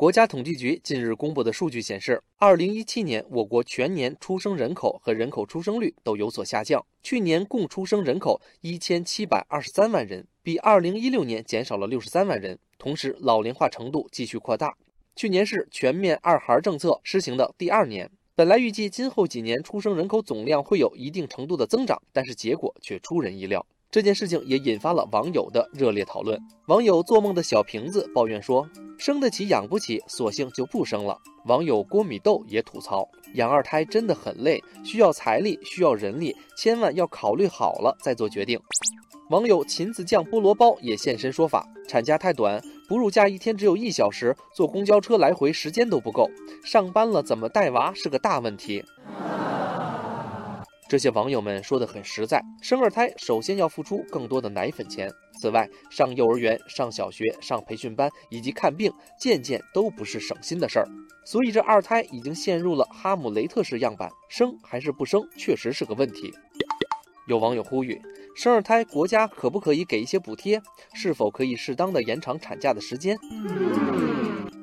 国家统计局近日公布的数据显示，二零一七年我国全年出生人口和人口出生率都有所下降。去年共出生人口一千七百二十三万人，比二零一六年减少了六十三万人。同时，老龄化程度继续扩大。去年是全面二孩政策施行的第二年，本来预计今后几年出生人口总量会有一定程度的增长，但是结果却出人意料。这件事情也引发了网友的热烈讨论。网友做梦的小瓶子抱怨说：“生得起养不起，索性就不生了。”网友郭米豆也吐槽：“养二胎真的很累，需要财力，需要人力，千万要考虑好了再做决定。”网友秦子酱菠萝包也现身说法：“产假太短，哺乳假一天只有一小时，坐公交车来回时间都不够，上班了怎么带娃是个大问题。”这些网友们说的很实在，生二胎首先要付出更多的奶粉钱。此外，上幼儿园、上小学、上培训班以及看病，件件都不是省心的事儿。所以，这二胎已经陷入了哈姆雷特式样板，生还是不生，确实是个问题。有网友呼吁，生二胎国家可不可以给一些补贴？是否可以适当的延长产假的时间？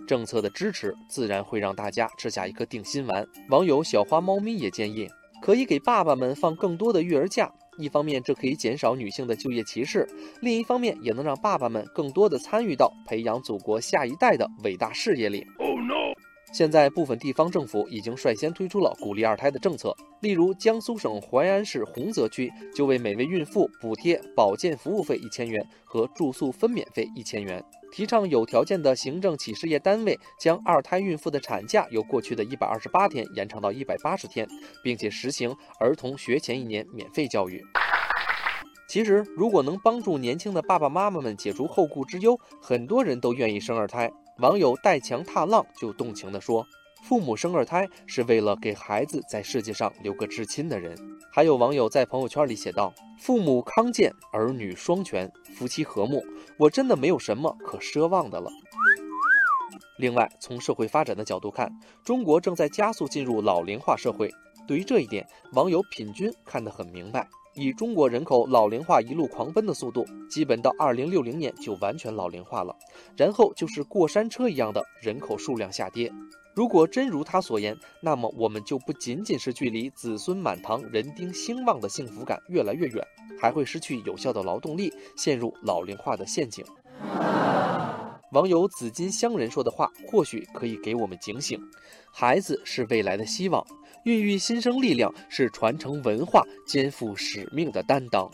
政策的支持自然会让大家吃下一颗定心丸。网友小花猫咪也建议。可以给爸爸们放更多的育儿假，一方面这可以减少女性的就业歧视，另一方面也能让爸爸们更多的参与到培养祖国下一代的伟大事业里。现在部分地方政府已经率先推出了鼓励二胎的政策，例如江苏省淮安市洪泽区就为每位孕妇补贴保健服务费一千元和住宿分娩费一千元。提倡有条件的行政企事业单位将二胎孕妇的产假由过去的一百二十八天延长到一百八十天，并且实行儿童学前一年免费教育。其实，如果能帮助年轻的爸爸妈妈们解除后顾之忧，很多人都愿意生二胎。网友带墙踏浪就动情地说。父母生二胎是为了给孩子在世界上留个至亲的人。还有网友在朋友圈里写道：“父母康健，儿女双全，夫妻和睦，我真的没有什么可奢望的了。”另外，从社会发展的角度看，中国正在加速进入老龄化社会。对于这一点，网友品君看得很明白。以中国人口老龄化一路狂奔的速度，基本到二零六零年就完全老龄化了，然后就是过山车一样的人口数量下跌。如果真如他所言，那么我们就不仅仅是距离子孙满堂、人丁兴旺的幸福感越来越远，还会失去有效的劳动力，陷入老龄化的陷阱。网友紫金乡人说的话，或许可以给我们警醒：孩子是未来的希望，孕育新生力量是传承文化、肩负使命的担当。